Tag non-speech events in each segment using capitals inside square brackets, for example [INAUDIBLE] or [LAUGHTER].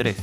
3.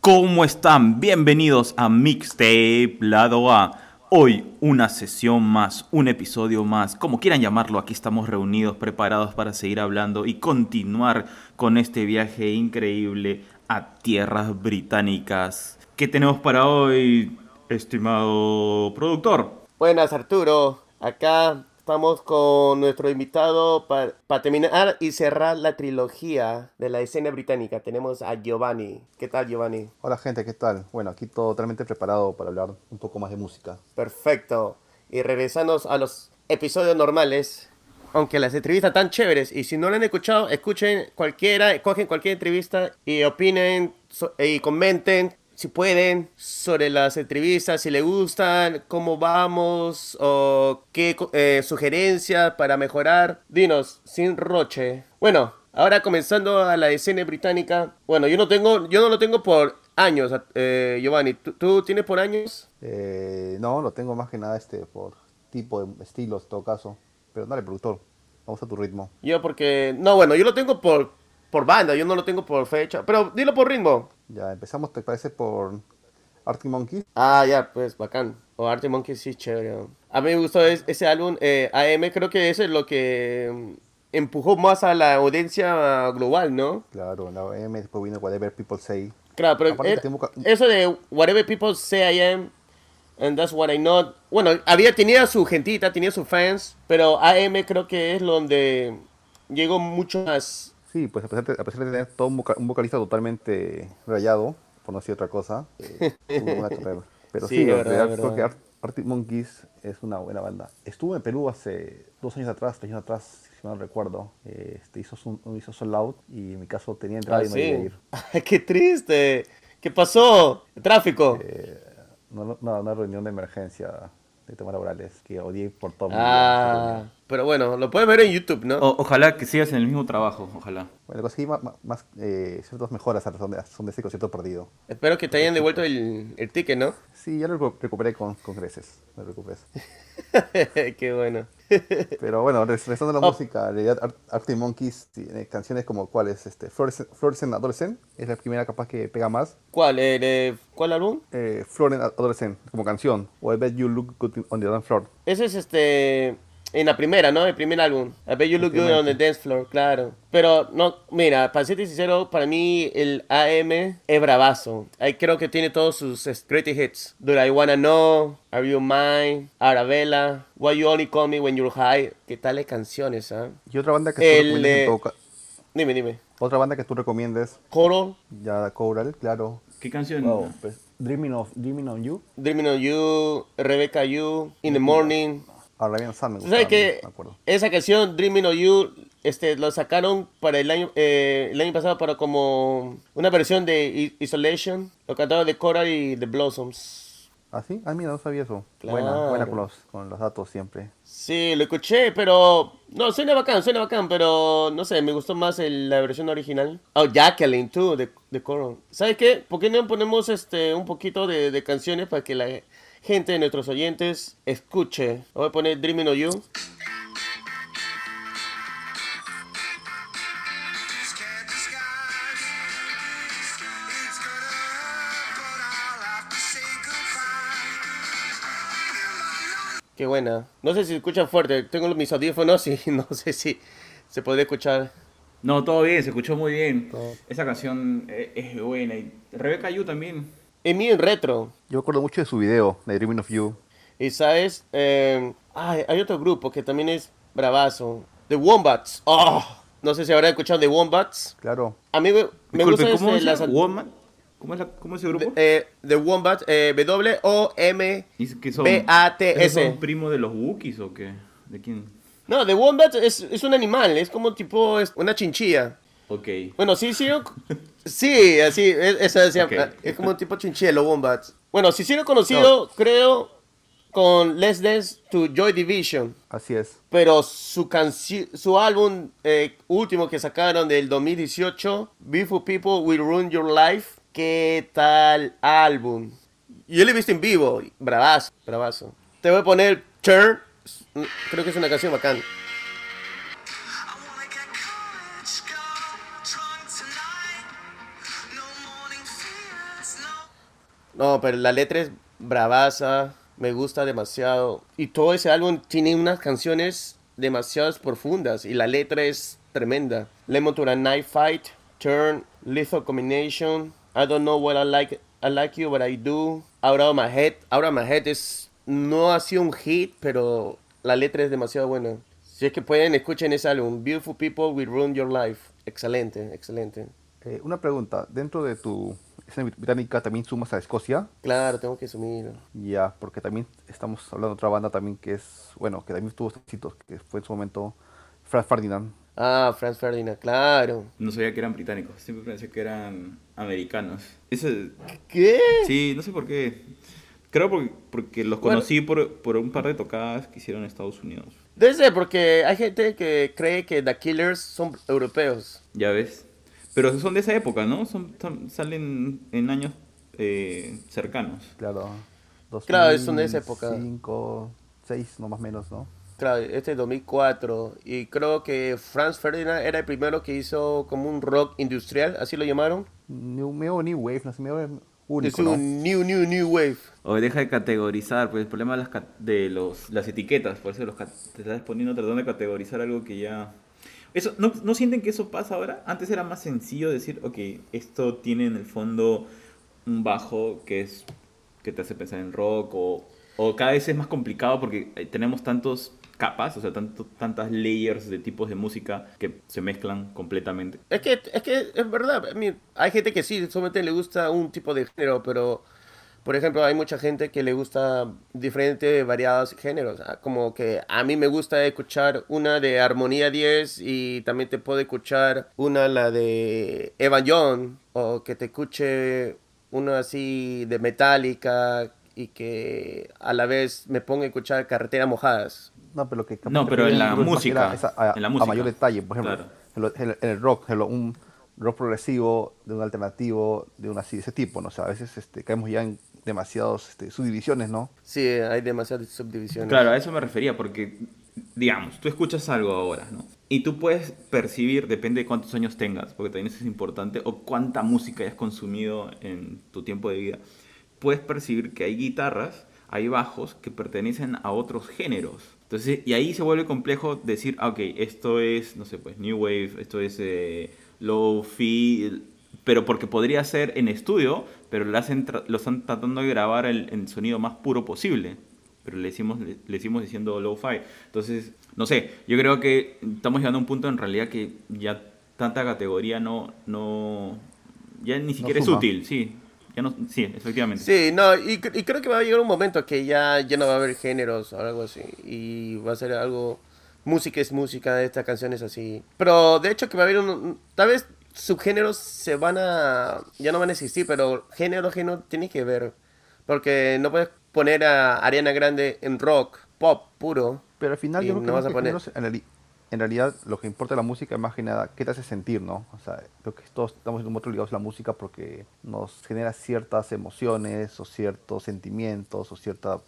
¿Cómo están? Bienvenidos a Mixtape Lado A. Hoy una sesión más, un episodio más, como quieran llamarlo, aquí estamos reunidos, preparados para seguir hablando y continuar con este viaje increíble a tierras británicas. ¿Qué tenemos para hoy, estimado productor? Buenas Arturo, acá Estamos con nuestro invitado para terminar y cerrar la trilogía de la escena británica. Tenemos a Giovanni. ¿Qué tal, Giovanni? Hola, gente, ¿qué tal? Bueno, aquí totalmente preparado para hablar un poco más de música. Perfecto. Y regresamos a los episodios normales. Aunque las entrevistas están chéveres. Y si no lo han escuchado, escuchen cualquiera, cogen cualquier entrevista y opinen y comenten si pueden, sobre las entrevistas, si les gustan, cómo vamos o qué eh, sugerencias para mejorar. Dinos, sin roche. Bueno, ahora comenzando a la escena británica. Bueno, yo no tengo, yo no lo tengo por años, eh, Giovanni. ¿Tú, tienes por años? Eh, no, lo tengo más que nada este por tipo de estilos, en todo caso. Pero dale, productor, vamos a tu ritmo. Yo porque, no, bueno, yo lo tengo por, por banda, yo no lo tengo por fecha. Pero dilo por ritmo. Ya empezamos, ¿te parece por Arctic Monkeys? Ah, ya, pues bacán. O Arctic Monkeys sí, chévere. A mí me gustó ese álbum. Eh, AM creo que eso es lo que mm, empujó más a la audiencia global, ¿no? Claro, la AM después vino Whatever People Say. Claro, pero eso de Whatever People Say I Am and That's What I Know. Bueno, había, tenía su gentita, tenía sus fans, pero AM creo que es donde llegó mucho más Sí, pues a pesar de, tener todo un, vocalista totalmente rayado, por no decir otra cosa, eh, una carrera. [LAUGHS] Pero sí, realidad creo que Arctic Monkeys es una buena banda. Estuvo en Perú hace dos años atrás, tres años atrás, si no recuerdo. Este, hizo, un, hizo Sold Out y en mi caso tenía entrada ah, y no iba a ir. [LAUGHS] ¡Qué triste! ¿Qué pasó? ¿El tráfico? Eh, no, no, una reunión de emergencia de temas laborales que odié por todo. Ah, pero bueno, lo puedes ver en YouTube, ¿no? ojalá que sigas en el mismo trabajo, ojalá. Bueno, conseguí más, más eh, ciertas mejoras a razón de, son de ese concierto perdido. Espero que te hayan devuelto el, el ticket, ¿no? Sí, ya lo recuperé con, con creces, me recuperé. [LAUGHS] Qué bueno. Pero bueno, regresando a la oh. música, en realidad Arctic Monkeys tiene canciones como cuáles, este, Fluorescent Adolescent, es la primera capaz que pega más. ¿Cuál? Eh, ¿Cuál álbum? Eh, Adolescent, como canción, o I Bet You Look Good on the Dance Floor. Ese es este en la primera, ¿no? El primer álbum. I bet you look good on the dance floor, claro. Pero, no, mira, para ser sincero, para mí el AM es bravazo. Ahí creo que tiene todos sus greatest hits. Do I Wanna Know, Are You Mine, Arabella, Why You Only Call Me When You're High. ¿Qué tales canciones, ah? Y otra banda que tú recomiendas Dime, dime. Otra banda que tú recomiendes. Coral. Ya, Coral, claro. ¿Qué canción? pues, Dreaming, of, Dreaming on You. Dreaming on You, Rebecca You, In the Morning. Arabian Sun ¿Sabes que esa canción, Dreaming of You, este, lo sacaron para el año, eh, el año pasado para como una versión de Isolation, lo cantaron de Coral y The Blossoms. ¿Ah, sí? Ah, mira, no sabía eso. Buena, buena con los, con los datos siempre. Sí, lo escuché, pero... No, suena bacán, suena bacán, pero no sé, me gustó más la versión original. Oh, Jacqueline, tú, de, de Coral. ¿Sabes qué? ¿Por qué no ponemos este un poquito de, de canciones para que la gente, de nuestros oyentes, escuche. Voy a poner Dreaming of You. Qué buena. No sé si se escucha fuerte. Tengo mis audífonos y [LAUGHS] no sé si se puede escuchar. No, todo bien, se escuchó muy bien. Esa canción eh, es buena. Y Rebeca Yu también es en retro. Yo acuerdo mucho de su video, de Dreaming of You. Y sabes, eh, hay otro grupo que también es bravazo. The Wombats. Oh, no sé si habrá escuchado The Wombats. Claro. A mí me, gusta ¿cómo es las... ¿Cómo es, la, ¿Cómo es ese grupo? Eh, The Wombats, eh, W-O-M-B-A-T-S. ¿Son primos de los Wookiees o qué? ¿De quién? No, The Wombats es, es un animal, es como tipo es una chinchilla. Ok. Bueno, sí, sí. Sí, así, es, es como un tipo chinchelo, Wombats. Bueno, sí, sí lo he conocido, creo, con Let's Dance to Joy Division. Así es. Pero su su álbum eh, último que sacaron del 2018, Beautiful People Will Ruin Your Life. ¿Qué tal álbum? Yo lo he visto en vivo, bravazo, bravazo. Te voy a poner Turn, creo que es una canción bacán. No, pero la letra es bravaza, me gusta demasiado. Y todo ese álbum tiene unas canciones demasiado profundas y la letra es tremenda. Lemon to a Night Fight, Turn, Lethal Combination, I Don't Know What I Like, I Like You But I Do, Out of My Head. Out of My Head es, no ha sido un hit, pero la letra es demasiado buena. Si es que pueden, escuchen ese álbum. Beautiful People Will Ruin Your Life. Excelente, excelente. Eh, una pregunta, dentro de tu escena británica también sumas a Escocia. Claro, tengo que sumir. Ya, porque también estamos hablando de otra banda también que es, bueno, que también tuvo éxitos, que fue en su momento Franz Ferdinand. Ah, Franz Ferdinand, claro. No sabía que eran británicos, siempre pensé que eran americanos. ¿Qué? Sí, no sé por qué. Creo porque, porque los conocí por, por un par de tocadas que hicieron en Estados Unidos. Debe ser porque hay gente que cree que The Killers son europeos. Ya ves. Pero son de esa época, ¿no? Son, salen en años eh, cercanos. Claro. claro, son de esa época. 5, 6, no más o menos, ¿no? Claro, este es 2004. Y creo que Franz Ferdinand era el primero que hizo como un rock industrial, así lo llamaron. New, New Wave, no sé, es un new, new, new wave. O deja de categorizar, pues el problema de las, de los, las etiquetas, por eso los, te estás poniendo tratando de categorizar algo que ya eso, ¿no, ¿No sienten que eso pasa ahora? Antes era más sencillo decir, ok, esto tiene en el fondo un bajo que es que te hace pensar en rock o, o cada vez es más complicado porque eh, tenemos tantos capas, o sea, tanto, tantas layers de tipos de música que se mezclan completamente. Es que es, que es verdad, hay gente que sí, solamente le gusta un tipo de género, pero por ejemplo, hay mucha gente que le gusta diferentes, variados géneros. Ah, como que a mí me gusta escuchar una de Armonía 10 y también te puedo escuchar una, la de Evan John, o que te escuche una así de Metallica y que a la vez me ponga a escuchar Carretera Mojadas. No, pero, que no, pero en la, música, a, en la música. mayor detalle, por ejemplo, en, el, rock, un rock progresivo, de un alternativo, de una así, de ese tipo, ¿no? O sea, a veces este, caemos ya en demasiadas este, subdivisiones, ¿no? Sí, hay demasiadas subdivisiones. Claro, a eso me refería, porque, digamos, tú escuchas algo ahora, ¿no? Y tú puedes percibir, depende de cuántos años tengas, porque también eso es importante, o cuánta música hayas consumido en tu tiempo de vida, puedes percibir que hay guitarras, hay bajos que pertenecen a otros géneros. Entonces, y ahí se vuelve complejo decir, ah, ok, esto es, no sé, pues, New Wave, esto es eh, Low-Fi, pero porque podría ser en estudio, pero lo, hacen lo están tratando de grabar el, sonido más puro posible. Pero le decimos, le, decimos diciendo low-fi. Entonces, no sé, yo creo que estamos llegando a un punto en realidad que ya tanta categoría no, no ya ni siquiera es útil, sí. Ya no, sí, efectivamente. Sí, no, y, y, creo que va a llegar un momento que ya, ya no va a haber géneros o algo así. Y va a ser algo. Música es música, esta canción es así. Pero de hecho que va a haber un. Tal vez subgéneros se van a. ya no van a existir, pero género, género tiene que ver. Porque no puedes poner a Ariana Grande en rock, pop puro. Pero al final yo creo que en, realidad lo que importa de la música es más que nada qué te hace sentir, ¿no? O sea, creo que todos estamos muy ligados a la música porque nos genera ciertas emociones o ciertos sentimientos o cierta,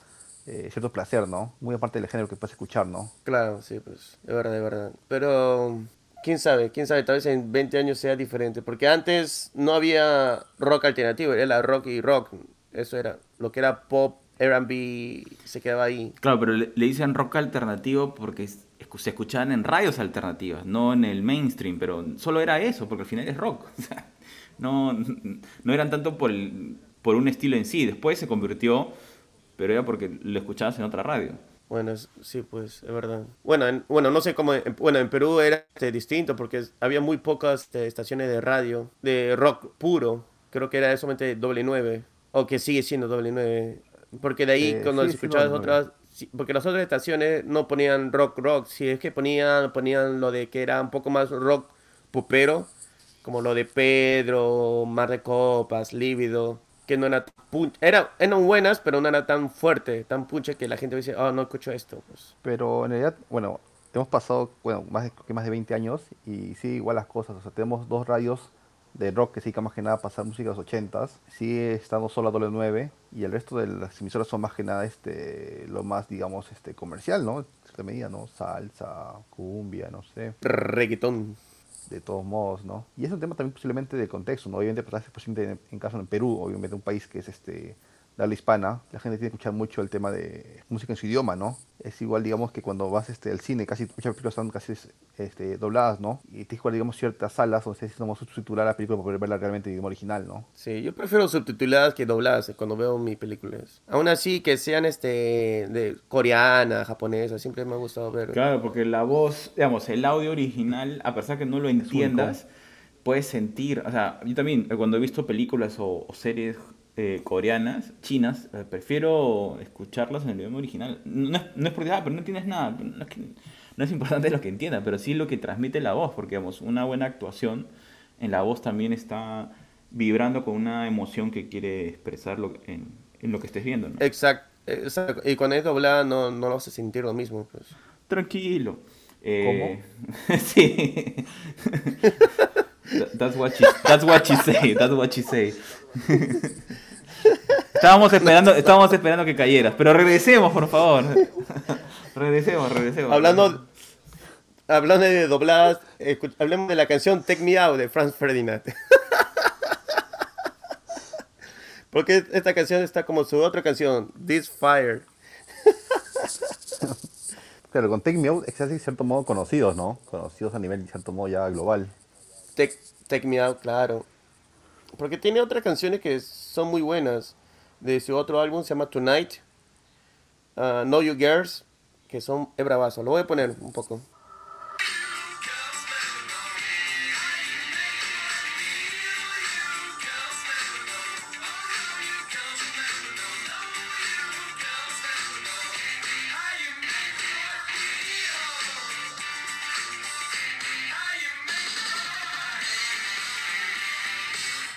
eh, cierto placer, ¿no? Muy aparte del género que puedes escuchar, ¿no? Claro, sí, pues, de verdad, de verdad. Pero quién sabe, quién sabe, tal vez en 20 años sea diferente, porque antes no había rock alternativo, era rock y rock, eso era, lo que era pop, R&B, se quedaba ahí. Claro, pero le, dicen rock alternativo porque se escuchaban en radios alternativas, no en el mainstream, pero solo era eso, porque al final es rock, [LAUGHS] no, no eran tanto por, por un estilo en sí, después se convirtió, pero era porque lo escuchabas en otra radio. Bueno, sí, pues, es verdad. Bueno, bueno, no sé cómo, bueno, en Perú era este, distinto porque había muy pocas este, estaciones de radio, de rock puro. Creo que era solamente doble nueve, o que sigue siendo doble nueve. Porque de ahí, eh, cuando escuchabas otras, porque las otras estaciones no ponían rock rock, si es que ponían, ponían lo de que era un poco más rock pupero, como lo de Pedro, Mar de Copas, Lívido que no era era eran buenas pero no era tan fuerte tan punche que la gente dice oh no escucho esto pues. pero en realidad bueno hemos pasado bueno más de más de 20 años y sí igual las cosas o sea tenemos dos radios de rock que sí que más que nada pasar música de los 80s sigue estando solo a doble 9 y el resto de las emisoras son más que nada este lo más digamos este comercial no en cierta medida no salsa cumbia no sé. Reggaetón de todos modos, ¿no? Y es un tema también posiblemente de contexto, ¿no? Obviamente, pues, posiblemente en, caso en Perú, obviamente un país que es este de habla hispana, la gente tiene que escuchar mucho el tema de música en su idioma, ¿no? Es igual, digamos, que cuando vas este, al cine, casi muchas películas están casi este, dobladas, ¿no? Y tienes que digamos, ciertas salas donde se como subtitular la película para poder verla realmente en idioma original, ¿no? Sí, yo prefiero subtituladas que dobladas cuando veo mis películas. Aún así, que sean este de coreana, japonesa, siempre me ha gustado ver. Claro, porque la voz, digamos, el audio original, a pesar que no lo entiendas, puedes sentir, o sea, yo también cuando he visto películas o series eh, coreanas, chinas, eh, prefiero escucharlas en el idioma original. No es, no es porque, ah, pero no entiendes nada. No es, que, no es importante [LAUGHS] lo que entienda, pero sí lo que transmite la voz, porque digamos, una buena actuación en la voz también está vibrando con una emoción que quiere expresar en, en, lo que estés viendo. ¿no? Exacto, Y cuando es doblada no, no lo hace sentir lo mismo. Pues. Tranquilo. Eh, ¿Cómo? [LAUGHS] sí. [LAUGHS] That's what, she, that's what she say. That's what she say. [LAUGHS] Estábamos esperando, estábamos esperando que cayeras, pero regresemos, por favor. [LAUGHS] regresemos, regresemos. Hablando, hablando de dobladas, hablemos de la canción Take Me Out de Franz Ferdinand. [LAUGHS] Porque esta canción está como su otra canción, This Fire. Pero con Take Me Out es de cierto modo conocidos, ¿no? Conocidos a nivel, de cierto modo, ya global. Take, Take Me Out, claro. Porque tiene otras canciones que son muy buenas. De su otro álbum se llama Tonight. Uh, know You Girls. Que son es bravazo. Lo voy a poner un poco.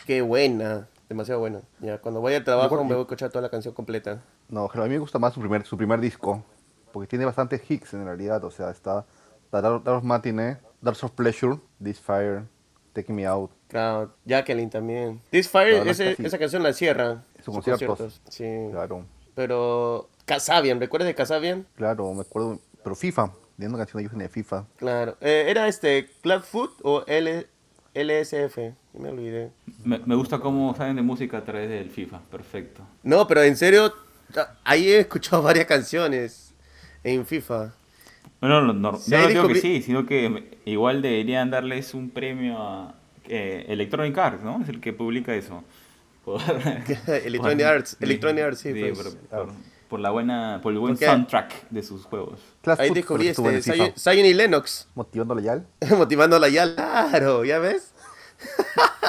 Qué buena, demasiado buena. Ya, cuando voy al trabajo me voy a escuchar toda la canción completa. No, a mí me gusta más su primer, su primer disco, porque tiene bastantes hits en realidad. O sea, está Dark of Matinee, Dark of Pleasure, This Fire, Take Me Out. Claro, Jacqueline también. This Fire, esa canción la cierra. Sus conciertos. Sí. Claro. Pero Casabian, ¿recuerdas de Casabian? Claro, me acuerdo. Pero FIFA, viendo una canción de FIFA. Claro. Eh, ¿Era este Clubfoot o L LSF, me olvidé. Me, gusta cómo saben de música a través del FIFA, perfecto. No, pero en serio, ahí he escuchado [LAUGHS] varias canciones en FIFA. Bueno, no, no, no digo que sí, sino que igual deberían darles un premio a eh, Electronic Arts, ¿no? Es el que publica eso. [LAUGHS] [LAUGHS] Electronic Arts, Electronic Arts, sí. pues. por, la buena, por el buen soundtrack de sus juegos. Ahí descubrí este, Zion y Lennox. [LAUGHS] Motivando la Yal. Motivando la Yal, claro, ¿ya ves? [LAUGHS]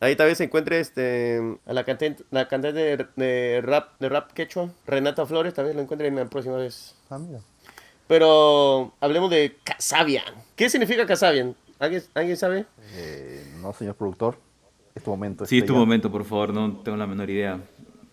Ahí tal vez se encuentre este, a la cantante, la cantante de, rap, de rap quechua, Renata Flores, tal vez lo encuentre en la próxima vez. Ah, Pero hablemos de Casabian. ¿Qué significa Casabian? ¿Alguien, ¿alguien sabe? Eh, no, señor productor. Es tu momento. Sí, es tu momento, por favor. No tengo la menor idea.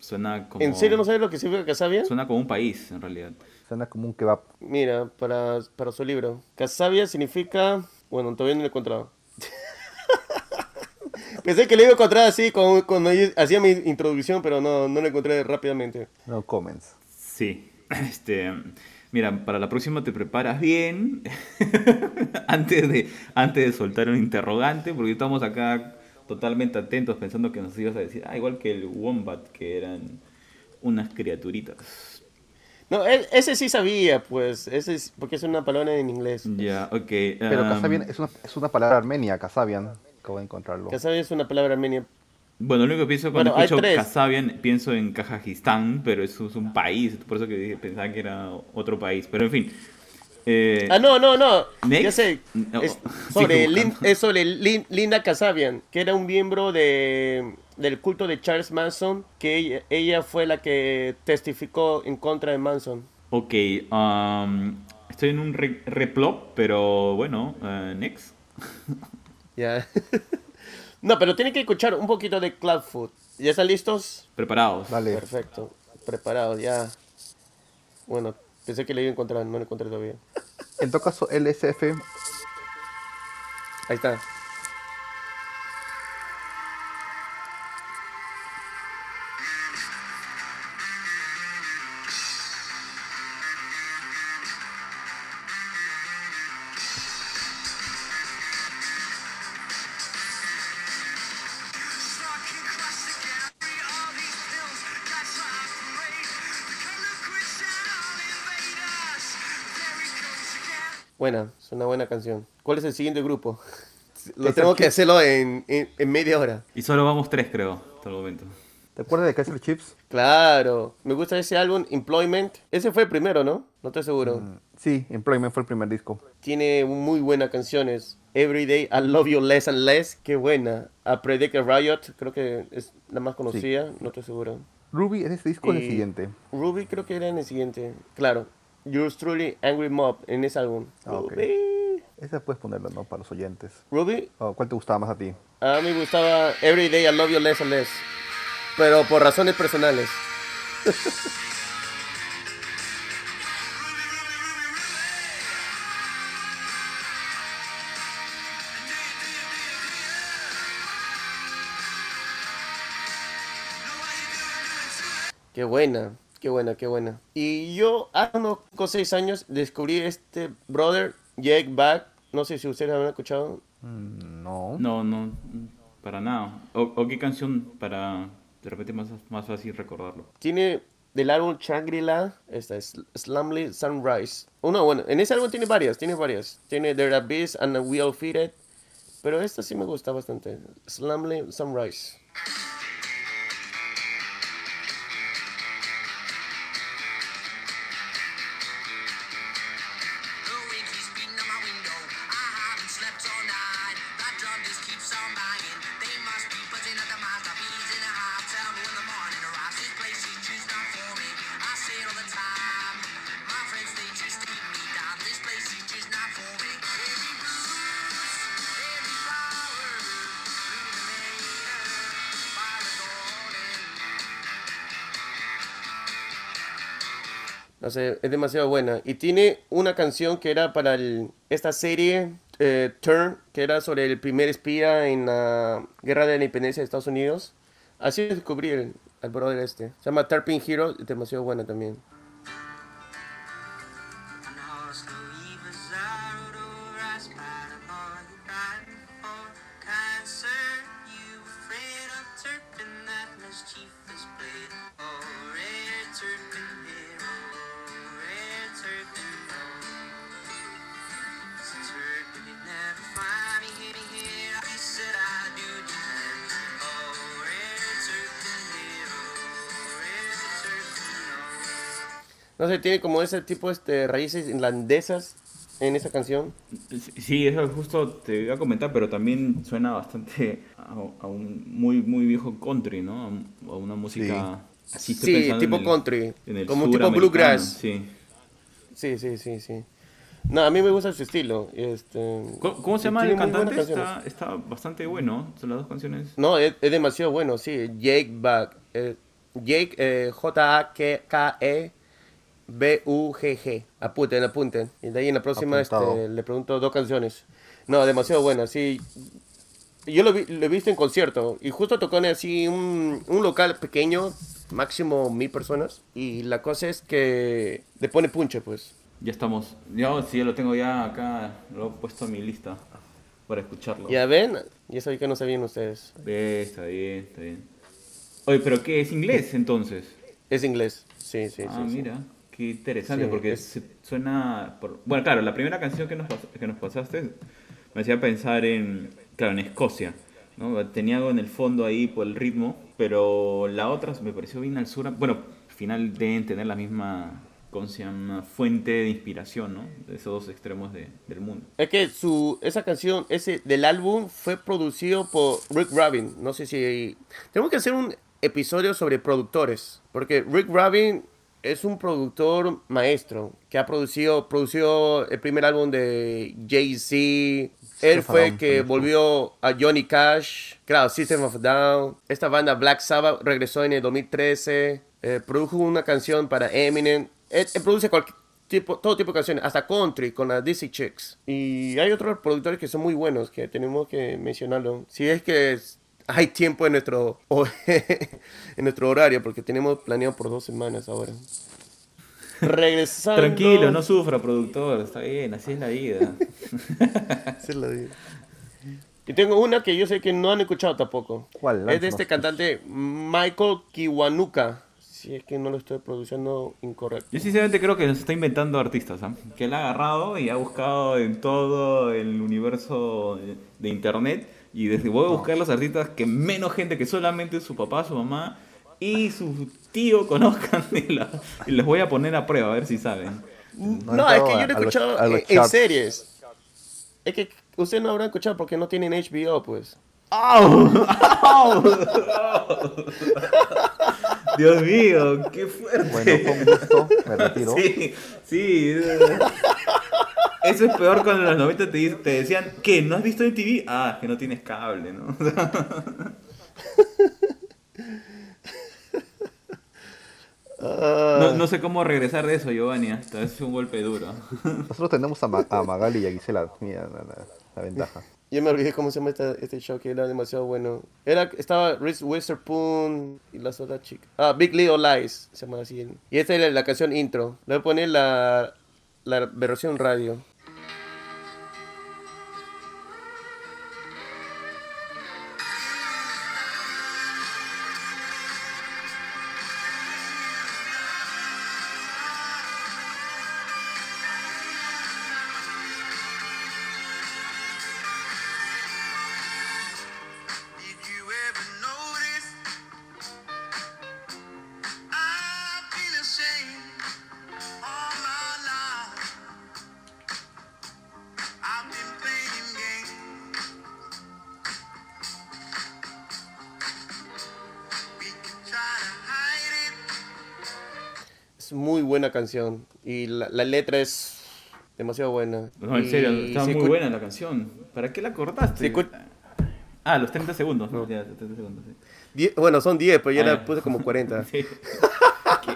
Suena como... ¿En serio no sabes lo que significa Casabian? Suena como un país, en realidad. Suena como un kebab. Mira, para, para su libro. Casabia significa... Bueno, todavía no lo he encontrado. [LAUGHS] Pensé que lo iba a encontrar así cuando, cuando hacía mi introducción, pero no, no lo encontré rápidamente. No comments. Sí. [LAUGHS] Este, mira, para la próxima te preparas bien [LAUGHS] antes, de, antes de soltar un interrogante, porque estamos acá totalmente atentos pensando que nos ibas a decir, ah, igual que el Wombat, que eran unas criaturitas. No, ese sí sabía, pues, ese es, porque es una palabra en inglés. Ya, ok. Pero Kasabian es una, es una palabra armenia, Kasabian. Acabo de encontrarlo. Kasabian es una palabra armenia. Bueno, lo único que pienso cuando escucho Kasabian, pienso en Kazajistán, pero eso es un país, por eso que pensaba que era otro país. Pero en fin. Eh, ah, no, no, no. Ya sé. [LAUGHS] es, sobre es sobre Linda Kasabian, que era un miembro de, del culto de Charles Manson, que ella, fue la que testificó en contra de Manson. Ok, um, estoy en un replop, pero bueno, uh, next. [LAUGHS] Ya. no, pero tiene que escuchar un poquito de Cloudfoot. ¿Ya están listos? Preparados. Vale. Perfecto. Preparados, ya. Bueno, pensé que le iba a encontrar, no lo encontré todavía. En todo caso, LSF. Ahí está. Buena, es una buena canción. ¿Cuál es el siguiente grupo? [LAUGHS] Lo tengo que hacerlo en, en, media hora. Y solo vamos tres, creo, hasta el momento. ¿Te acuerdas de Kaiser Chips? Claro. Me gusta ese álbum, Employment. Ese fue el primero, ¿no? No estoy seguro. Mm, sí, Employment fue el primer disco. Tiene muy buenas canciones. Everyday I Love You Less and Less. Qué buena. A Predict a Riot, creo que es la más conocida. No estoy seguro. Ruby en ese disco o en el siguiente. Ruby creo que era en el siguiente. Claro. Yours Truly Angry Mob en ese álbum. Ah, esa puedes ponerla, ¿no? Para los oyentes. ¿Ruby? Oh, ¿Cuál te gustaba más a ti? A mí me gustaba Every Day I Love You Less and Less. Pero por razones personales. Qué buena. Qué buena, qué buena. Y yo hace unos seis años descubrí este brother, Jake Back. No sé si ustedes lo han escuchado. Mm, no. No, no, para nada. ¿O, qué canción para de repente más, más fácil recordarlo? Tiene del álbum Shangri-La, esta es Slumly Sunrise. Uno, bueno, en ese álbum tiene varias, tiene varias. Tiene The Abyss and We All Feed Pero esta sí me gusta bastante. Slumly Sunrise. Es demasiado buena. Y tiene una canción que era para esta serie eh, Turn, que era sobre el primer espía en la guerra de la independencia de Estados Unidos. Así descubrí el, al brother este. Se llama Tarpin Hero, demasiado buena también. Tiene como ese tipo de este, raíces irlandesas en esa canción. Sí, eso justo te iba a comentar, pero también suena bastante a, un muy muy viejo country, ¿no? A, una música sí. sí tipo country, como un tipo bluegrass. Sí. Sí, sí, sí, sí. No, a mí me gusta su estilo. Este, ¿Cómo, se llama el cantante? Está, está, bastante bueno. Son las dos canciones. No, es, demasiado bueno, sí. Jake Buck. Eh, Jake, eh, J-A-K-E B-U-G-G. Apunten, apunten. Y de ahí en la próxima este, le pregunto dos canciones. No, demasiado buena, sí. Yo lo, vi, lo he visto en concierto y justo tocó en así un, un local pequeño, máximo mil personas. Y la cosa es que le pone punche, pues. Ya estamos. Yo sí, lo tengo ya acá, lo he puesto en mi lista para escucharlo. Ya ven, ya sabía que no sabían ustedes. está bien, está bien. Oye, pero ¿qué es inglés entonces? Es inglés, sí, sí, ah, sí. mira. Qué interesante, porque suena... Bueno, claro, la primera canción que nos, que nos pasaste me hacía pensar en, claro, en Escocia. ¿no? Tenía algo en el fondo ahí por el ritmo, pero la otra me pareció bien al sur. Bueno, al final deben tener la misma una fuente de inspiración, ¿no? De esos dos extremos de, del mundo. Es que su, esa canción ese del álbum fue producido por Rick Rubin. No sé si... Tenemos que hacer un episodio sobre productores, porque Rick Rubin es un productor maestro que ha producido, produció el primer álbum de Jay-Z. Él fue el que volvió a Johnny Cash, claro, System of Down. Esta banda Black Sabbath regresó en el 2013. Eh, produjo una canción para Eminem. Él, produce cualquier tipo, todo tipo de canciones, hasta country con las Dizzy Chicks. Y hay otros productores que son muy buenos que tenemos que mencionarlo. Si es que hay tiempo en nuestro, [LAUGHS] en nuestro horario, porque tenemos planeado por dos semanas ahora. Regresando. Tranquilo, no sufra, productor. Está bien, así es la vida. [LAUGHS] así es la vida. Y tengo una que yo sé que no han escuchado tampoco. ¿Cuál? Es de este cantante Michael Kiwanuka. si es que no lo estoy produciendo incorrecto. Yo sinceramente creo que nos está inventando artistas, ¿ah? que él ha agarrado y ha buscado en todo el universo de internet y desde voy a buscar los artistas que menos gente que solamente su papá, su mamá y su tío conozcan [LAUGHS] y, los voy a poner a prueba a ver si saben. No, es que yo lo he escuchado en, series. Es que ustedes no habrán escuchado porque no tienen HBO, pues. [LAUGHS] Dios mío, qué fuerte. Bueno, con gusto, me retiro. Sí, sí. Eso es peor cuando en los 90 te, te decían, ¿qué? ¿No has visto en TV? Ah, que no tienes cable, ¿no? No, no, sé cómo regresar de eso, Giovanni. Esta vez es un golpe duro. Nosotros tenemos a, Magali y a Gisela. Mira la, ventaja. Yo me olvidé cómo se llama este show que era demasiado bueno. Era, estaba Reese Witherspoon y las otras chicas. Ah, Big Little Lies se llama así. Y esta es la canción intro. Le voy a poner la, la versión radio. Muy buena canción y la, letra es demasiado buena. No, en serio, está muy buena la canción. ¿Para qué la cortaste? Ah, los 30 segundos. bueno, son 10, pero ya la ah, puse como 40. [LAUGHS]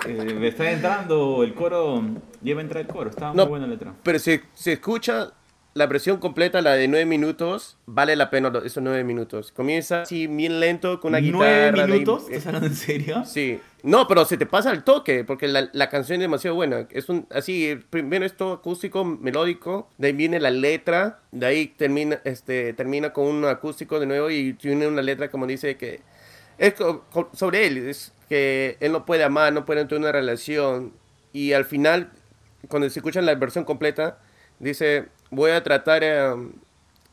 Eh, me está entrando el coro, lleva a entrar el coro, estaba muy buena la letra. Pero si se escucha la versión completa, la de 9 minutos, vale la pena esos 9 minutos. Comienza así bien lento con una guitarra. ¿9 minutos? ¿Estás hablando en serio? Sí. No, pero se te pasa el toque, porque la, la, canción es demasiado buena. Es un, así, primero es todo acústico, melódico, de ahí viene la letra, de ahí termina, este, termina con un acústico de nuevo y tiene una letra como dice que es sobre él, es que él no puede amar, no puede tener una relación. Y al final, cuando se escucha la versión completa, dice, voy a tratar em,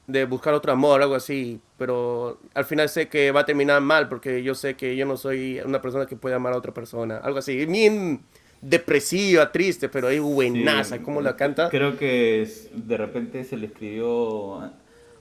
de buscar otro amor, algo así, pero al final sé que va a terminar mal porque yo sé que yo no soy una persona que puede amar a otra persona, algo así. Bien depresiva, triste, pero es buenaza, ¿cómo la canta? Creo que de repente se le escribió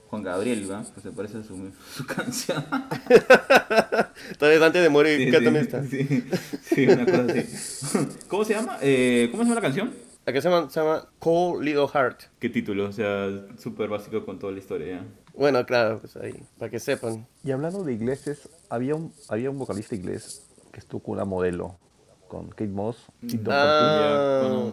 Juan Gabriel, ¿va? Que se parece a su, su canción. [LAUGHS] Todavía antes de morir, sí, sí, sí, una cosa así. [LAUGHS] ¿Cómo se llama? Eh, ¿Cómo se llama la canción? La que se llama, se llama Cold Little Heart. ¿Qué título? O sea, súper básico con toda la historia. Bueno, claro, pues ahí, para que sepan. Y hablando de ingleses, había un, había un vocalista inglés que estuvo con una modelo, con Kate Moss. Y ah.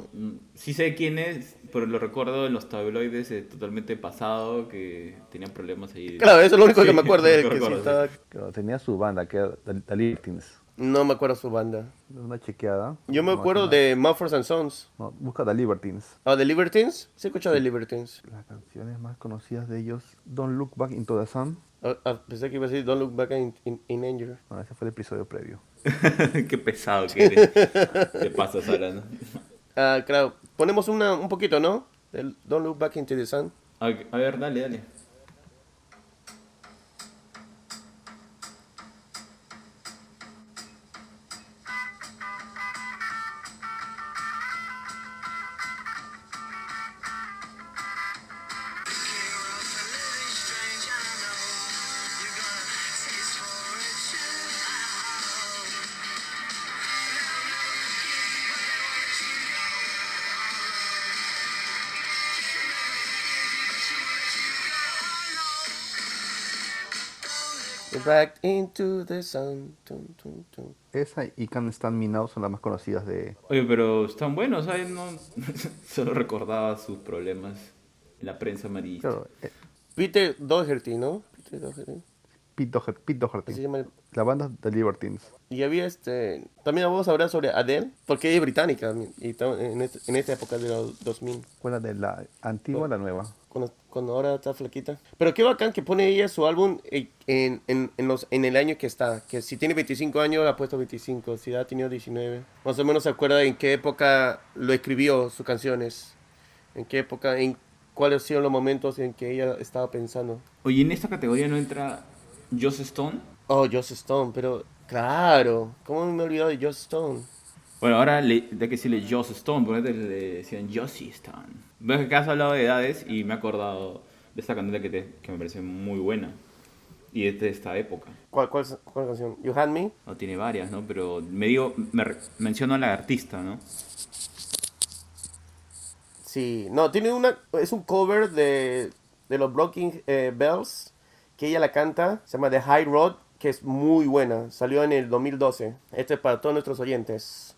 sí sé quién es, pero lo recuerdo en los tabloides eh, totalmente pasado, que tenían problemas ahí. Claro, eso es lo único que me [LAUGHS] acuerdo de él. Que estaba... tenía su banda, que era The Libertines. No me acuerdo su banda. Una chequeada. Yo me acuerdo de Mumford and Sons. No, busca The Libertines. Ah, The Libertines. Sí, escucha The Libertines. Las canciones más conocidas de ellos: Don't Look Back into the Sun. Ah, ah, pensé que iba a decir Don't Look Back in, in, Anger. No, ese fue el episodio previo. [LAUGHS] Qué pesado que eres. [LAUGHS] Te pasas hablando. Ah, claro. Ponemos una, un poquito, ¿no? El Don't Look Back into the Sun. A ver, dale, dale. Back into the sun. Esa y Can Stand Me Now son las más conocidas de. Oye, pero están buenos, ¿sabes? No, [LAUGHS] solo recordaba sus problemas en la prensa amarilla. Eh, Peter Doherty, ¿no? Peter Doherty. Pete Doherty. La banda The Libertines. Y había este. También vamos a hablar sobre Adele, porque ella es británica y en, este, en esta época de los 2000. ¿Cuál de la antigua o la nueva? Cuando, cuando, ahora está flaquita. Pero qué bacán que pone ella su álbum en, en, en, los, en el año que está. Que si tiene 25 años, ha puesto 25. Si ha tenido 19. Más o menos se acuerda en qué época lo escribió sus canciones. En qué época, en cuáles fueron los momentos en que ella estaba pensando. Oye, en esta categoría no entra Joss Stone. Oh, Joss Stone, pero claro, ¿cómo me he olvidado de Joss Stone? Bueno, ahora le, hay que decirle Joss Stone, porque le decían Josie Stone. Ves que has hablado de edades y me he acordado de esta cantante que, te, que me parece muy buena. Y es de esta época. ¿Cuál, cuál, cuál canción? ¿You Had Me? No, tiene varias, ¿no? Pero me digo, me menciono a la artista, ¿no? Sí, no, tiene una, es un cover de, de los Blocking eh, Bells, que ella la canta, se llama The High Road, que es muy buena, salió en el 2012. Este es para todos nuestros oyentes.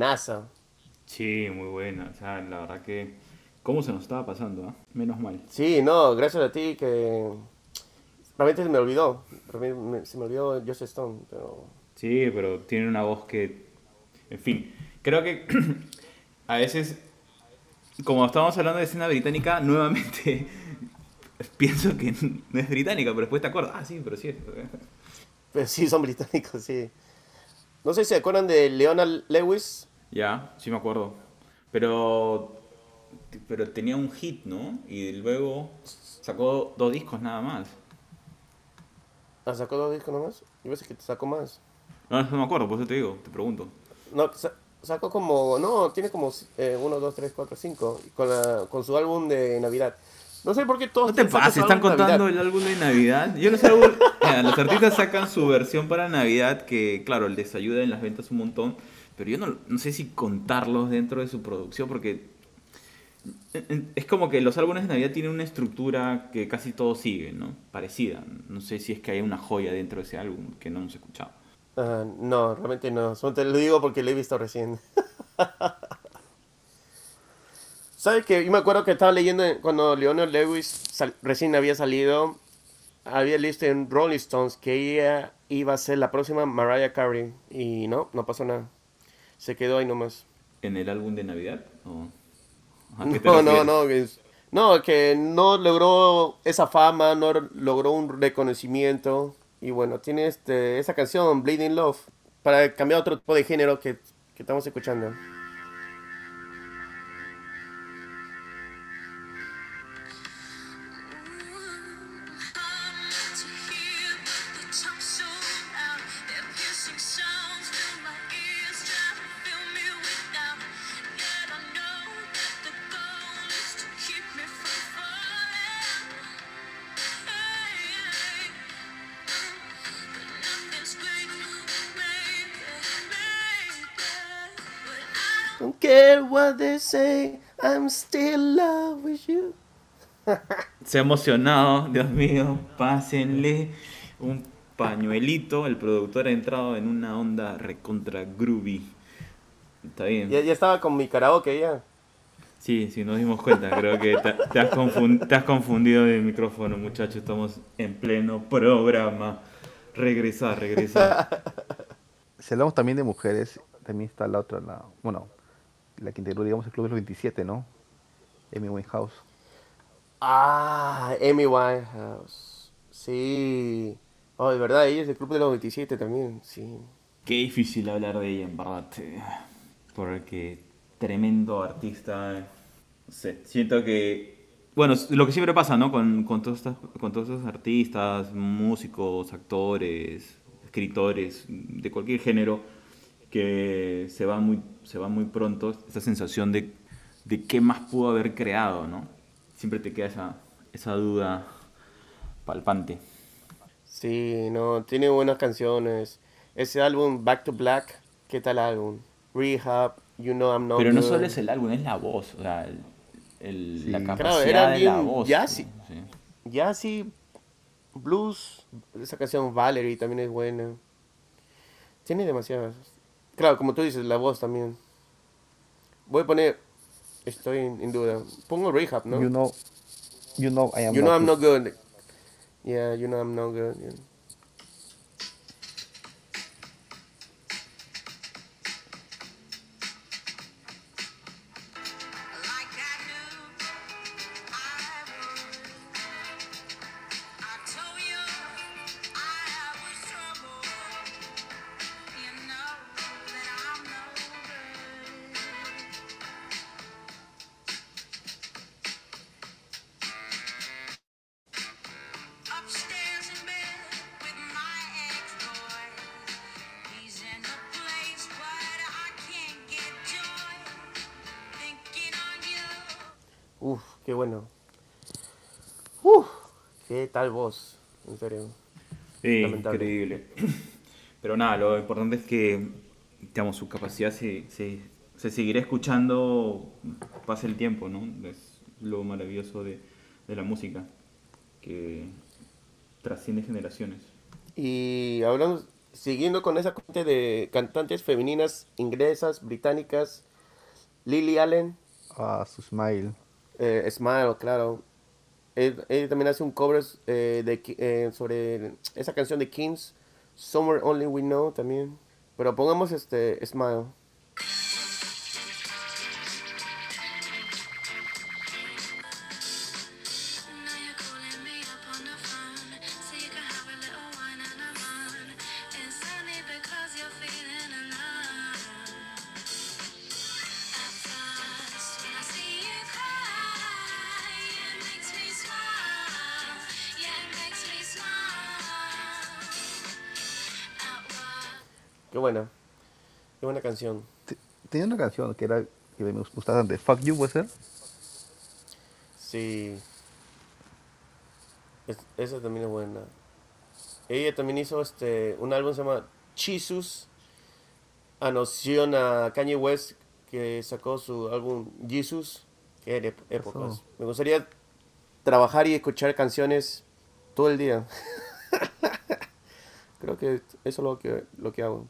Buenaza. Sí, muy buena. O sea, la verdad que. ¿Cómo se nos estaba pasando? Ah? Menos mal. Sí, no, gracias a ti que. Realmente se me olvidó. Se me olvidó Joseph Stone, pero. Sí, pero tiene una voz que. En fin, creo que [CLEARS THROAT] a veces. Como estábamos hablando de escena británica, nuevamente [LAUGHS] pienso que no es británica, pero después te acuerdas. Ah, sí, pero sí es. Pero sí, son británicos, sí. No sé si se acuerdan de Leonard Lewis. Ya, sí me acuerdo. Pero pero tenía un hit, ¿no? Y luego sacó dos discos nada más. ¿Ah, sacó dos discos nada más? Yo pensé que te sacó más. No, no me acuerdo, por eso te digo, te pregunto. No, sacó como, no, tiene como eh, uno, dos, tres, cuatro, cinco, con, con su álbum de Navidad. No sé por qué todos... No te pases, están contando el álbum de Navidad. Yo no sé, los artistas sacan su versión para Navidad que, claro, les ayuda en las ventas un montón, pero yo no, no sé si contarlos dentro de su producción porque es como que los álbumes de Navidad tienen una estructura que casi todos siguen, ¿no? Parecida. No sé si es que hay una joya dentro de ese álbum que no hemos escuchado. Ah, no, realmente no. Solo te lo digo porque lo he visto recién. [LAUGHS] ¿Sabes que Yo me acuerdo que estaba leyendo cuando Leonard Lewis recién había salido, había listo en Rolling Stones que ella iba a ser la próxima Mariah Carey. Y no, no pasó nada. Se quedó ahí nomás. ¿En el álbum de Navidad? No, no, no. no, que no logró esa fama, no logró un reconocimiento. Y bueno, tiene este, esa canción, Bleeding Love, para cambiar otro tipo de género que, que estamos escuchando. What they say, I'm still love with you. [LAUGHS] Se ha emocionado, Dios mío, pásenle un pañuelito. El productor ha entrado en una onda recontra groovy. Está bien. Ya, estaba con mi karaoke ya. Sí, sí, nos dimos cuenta. Creo que te, has, te has confundido de micrófono, muchachos. Estamos en pleno programa. Regresa, regresa. [LAUGHS] Si hablamos también de mujeres, también está la otra, la, bueno, la que integró, digamos, el Club de los 27, ¿no? Amy Winehouse. Ah, Amy Winehouse. Sí. Oh, de verdad, ella es del Club de los 27 también, sí. Qué difícil hablar de ella, en verdad. Porque tremendo artista. No sé, siento que... Bueno, lo que siempre pasa, ¿no? Con, con, todos, estos, con todos estos artistas, músicos, actores, escritores, de cualquier género que se va muy, se va muy pronto, esa sensación de, de qué más pudo haber creado, ¿no? Siempre te queda esa, esa duda palpante. Sí, no, tiene buenas canciones. Ese álbum, Back to Black, ¿qué tal álbum? Rehab, You Know I'm Not Pero no Good. solo es el álbum, es la voz, o sea, el- el- Sí. la Claro, capacidad era de la voz. jazzy. Sí. Ya sí, blues, esa canción Valerie también es buena. Tiene demasiadas. Claro, como tú dices, la voz también. Voy a poner, estoy en, en duda. Pongo Rehab, ¿no? You know, you know I am You know not I'm good. not good. Yeah, you know I'm not good. yeah. Uf, qué bueno. Uf, qué tal voz, en serio. Sí, Lamentable. increíble. [CLEARS THROAT] Pero nada, lo importante es que digamos, su capacidad se, se, se seguirá escuchando pase el tiempo, ¿no? Es lo maravilloso de, de la música, que trasciende generaciones. Y hablando, siguiendo con esa corriente de cantantes femeninas inglesas, británicas, Lily Allen, Ah, su smile. Eh, Smile, claro. Él, también hace un cover eh, de, eh, sobre esa canción de Kings, Somewhere Only We Know también. Pero pongamos este Smile. Qué buena. Qué buena canción. Te- Tenía una canción que era que me gustaba bastante. Fuck You, ¿puede ser? Sí. Es- esa también es buena. Ella también hizo este un álbum que se llama Jesus. Anoción a Kanye West que sacó su álbum Jesus. Que era épocas. Eso. Me gustaría trabajar y escuchar canciones todo el día. [LAUGHS] Creo que eso es lo que, lo que hago.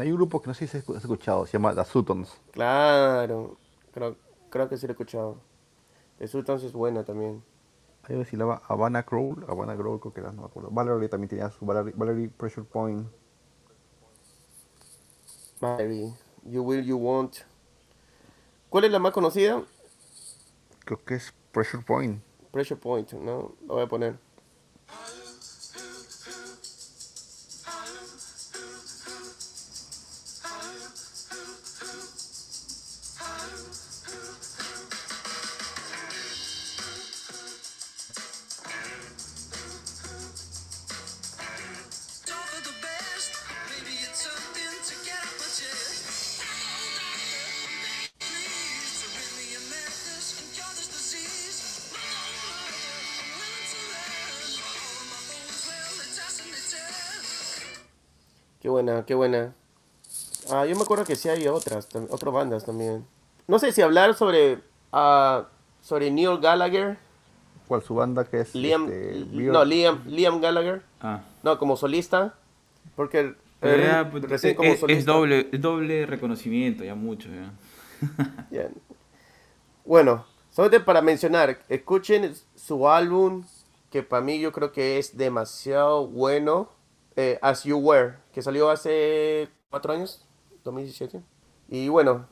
Hay un grupo que no sé si has escuchado, se llama The Sutons. Claro. Creo, creo que sí lo he escuchado. The Sultans es buena también. Hay una llama Havana Crawl, Havana Crawl creo que era, no me acuerdo. Valerie también tenía su Valerie, Valerie Pressure Point. Valerie, You Will, You Won't. ¿Cuál es la más conocida? Creo que es Pressure Point. Pressure Point, ¿no? Lo voy a poner. Qué buena, qué buena. Ah, yo me acuerdo que sí hay otras, otras bandas también. No sé si hablar sobre, ah, sobre Neil Gallagher, ¿Cuál su banda que es? Liam, este, no? Liam, Liam Gallagher, Ah, no, como solista, porque eh, pues, recién es, como es solista. doble, es doble reconocimiento, ya mucho. Ya. [LAUGHS] Ya. Bueno, solamente para mencionar, escuchen su álbum, que para mí yo creo que es demasiado bueno, eh, As You Were, que salió hace cuatro años, 2017. Y bueno,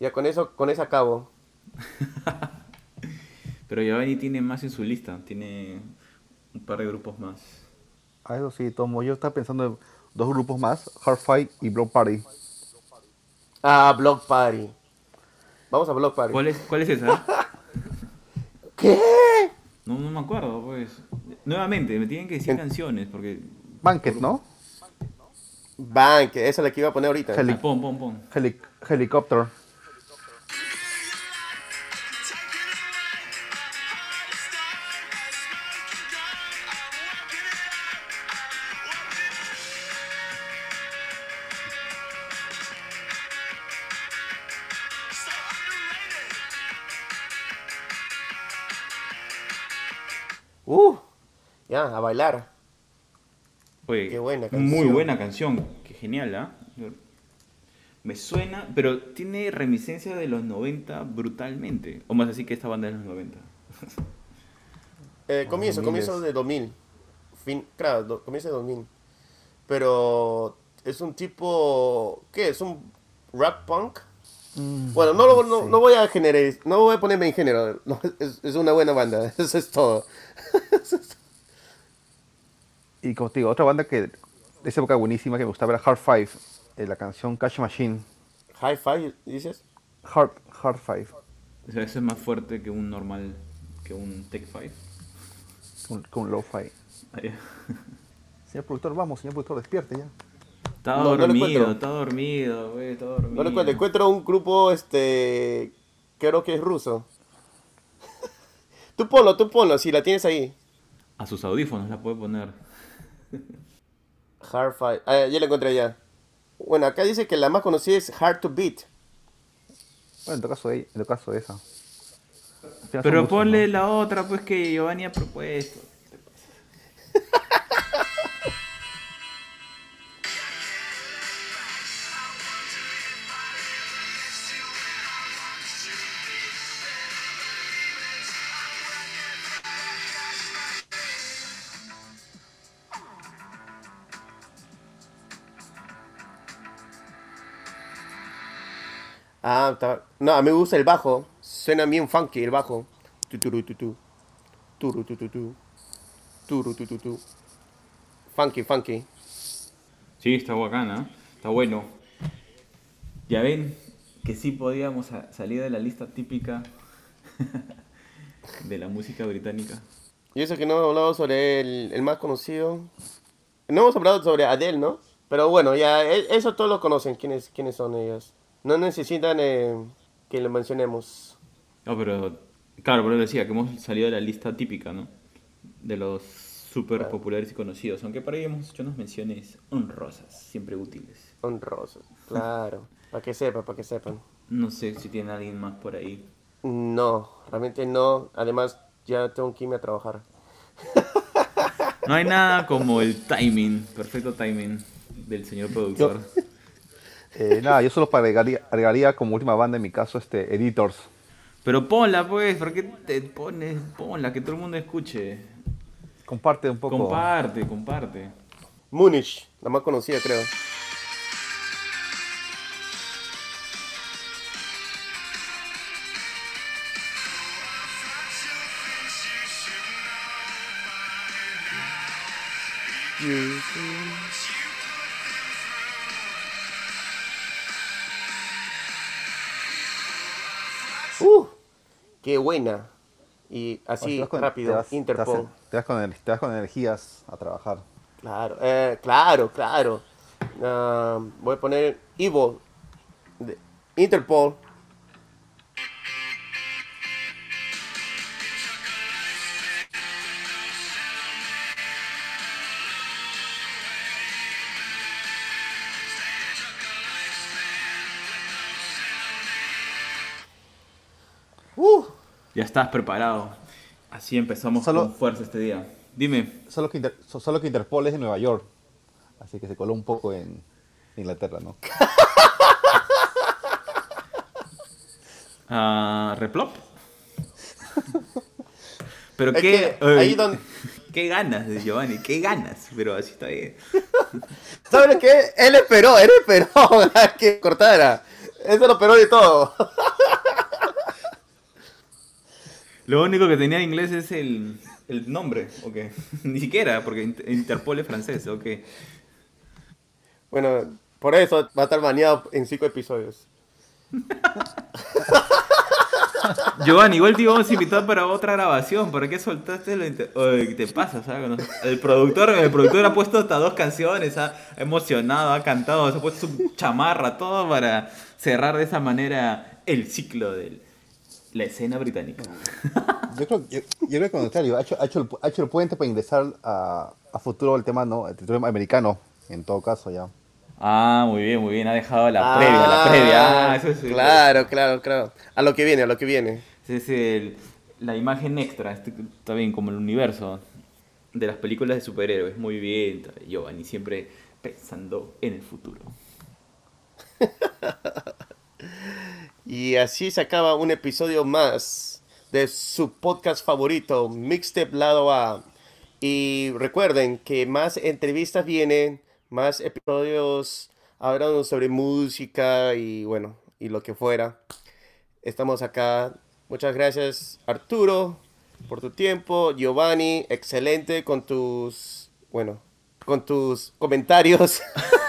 ya con eso, con eso acabo. [LAUGHS] Pero Giovanni tiene más en su lista, tiene un par de grupos más. Ah, eso sí, tomo. Yo estaba pensando en dos grupos más, Hard Fight y Block Party. Ah, Block Party. Vamos a Block Party. ¿Cuál es, cuál es esa? [LAUGHS] ¿Qué? No, no me acuerdo, pues. Nuevamente, me tienen que decir canciones, porque... Banquet, ¿no? Bank, esa es la que iba a poner ahorita. Heli- pon, pon, pon. Heli- Helicopter. Uh, ya, a bailar. Oye, Qué buena Muy canción. buena canción. Qué genial, ¿ah? Me suena, pero tiene reminiscencia de los 90 brutalmente. O más así que esta banda de los 90. [LAUGHS] Eh, comienzo, 2000 comienzo es. de 2000. Fin, claro, do- comienzo de 2000. Pero es un tipo, ¿qué? ¿Es un rap punk? Bueno, no, lo- no, no voy a generar, no voy a ponerme en género. [LAUGHS] no, es, es una buena banda, [LAUGHS] eso es todo. Y como te digo, otra banda que de esa época buenísima que me gustaba era Hard Five. eh, la canción Cash Machine. Hi-Fi, dices. Hard, Hard Five. O sea, eso es más fuerte que un normal, que un Tech 5. Con, con Lo-Fi. Ah, ya. [LAUGHS] Señor productor, vamos, señor productor, despierte ya. Está No, no dormido, encuentro. está dormido, güey, está dormido. No recuerdo, encuentro un grupo, este, creo que es ruso. [LAUGHS] tú ponlo, tú ponlo, si la tienes ahí. A sus audífonos la puede poner. [LAUGHS] Hard Five, ah, ya la encontré ya. Bueno, acá dice que la más conocida es Hard to Beat. Bueno, en tu caso, en tu caso esa. Pero muchos, ponle ¿no? la otra, pues que Giovanni ha propuesto. Ah, está- no, a mí me gusta el bajo. Suena bien funky el bajo. Tuturu, tutu. Turu, tutu, tu. Turu, tutu, tu. Funky, funky. Sí, está bacana, está bueno. Ya ven que sí podíamos salir de la lista típica [LAUGHS] de la música británica. Y eso que no hemos hablado sobre el, el más conocido. No hemos hablado sobre Adele, ¿no? Pero bueno, ya, e- eso todos lo conocen, quiénes, quiénes son ellas. No necesitan eh, que lo mencionemos. No, pero claro, por eso decía que hemos salido de la lista típica, ¿no? De los súper populares y conocidos, aunque para ello hemos hecho unas menciones honrosas, siempre útiles. Honrosos, claro. [LAUGHS] para que sepan, para que sepan. No sé si tiene alguien más por ahí. No, realmente no. Además, ya tengo que irme a trabajar. [LAUGHS] No hay nada como el timing, perfecto timing del señor productor. Eh, nada, yo solo para agregaría, agregaría como última banda en mi caso este Editors. Pero ponla, pues, ¿por qué te pones? Ponla, que todo el mundo escuche. Comparte un poco. Comparte, comparte. Munich, la más conocida, creo. Qué buena. Y así con- rápido, te vas- Interpol. Te vas, con, te vas con energías a trabajar. Claro, eh, claro, claro. Ah, voy a poner Evo de Interpol. Uh, Ya estás preparado. Así empezamos Solo- con fuerza este día. Dime, Solo que, Inter- solo que Interpol es de Nueva York. Así que se coló un poco en Inglaterra, ¿no? [LAUGHS] ah, ¿Replop? [LAUGHS] Pero Es qué, que ahí [LAUGHS] qué ganas de Giovanni, qué ganas, pero así está bien. ¿sabes qué? Él esperó, él esperó que cortara. Eso lo esperó de todo. Lo único que tenía en inglés es el, el nombre, ok. [LAUGHS] Ni siquiera, porque Inter- Interpol es francés, ok. Bueno, por eso va a estar baneado en cinco episodios. [LAUGHS] Giovanni, igual te íbamos a invitar para otra grabación. ¿Por qué soltaste lo inter- Oye, ¿qué te pasa? ¿sabes? El productor, el productor ha puesto hasta dos canciones, ha emocionado, ha cantado, se ha puesto su chamarra, todo para cerrar de esa manera el ciclo de la escena británica. Yo creo, yo, yo creo que al contrario, ha hecho, ha, hecho el, ha hecho el puente para ingresar a, a futuro el tema, ¿no? El territorio americano, en todo caso, ya. Ah, muy bien, muy bien. Ha dejado la previa, la previa. Ah, eso es, Claro, claro, claro. A lo que viene, a lo que viene. es el- la imagen extra. este- Está bien, como el universo de las películas de superhéroes. Muy bien, Giovanni, siempre pensando en el futuro. [LAUGHS] Y así se acaba un episodio más de su podcast favorito, Mixtape Lado A. Y recuerden que más entrevistas vienen, más episodios hablando sobre música y bueno, y lo que fuera. Estamos acá. Muchas gracias Arturo por tu tiempo. Giovanni, excelente con tus, bueno, con tus comentarios [LAUGHS]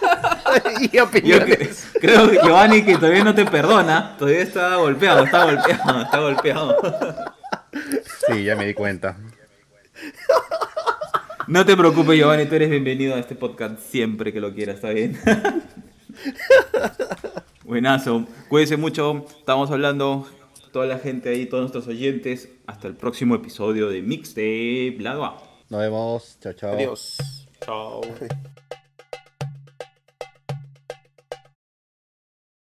[LAUGHS] y Yo opiniones. cre- creo, Giovanni, que todavía no te perdona. Todavía está golpeado, está golpeado, está golpeado. Sí, ya me di cuenta. No te preocupes, Giovanni, tú eres bienvenido a este podcast siempre que lo quieras, ¿está bien? [LAUGHS] Buenazo. Cuídense mucho. Estamos hablando, toda la gente ahí, todos nuestros oyentes. Hasta el próximo episodio de Mixtape Lado A. Nos vemos. Chao, chao. Adiós. Chao. [LAUGHS]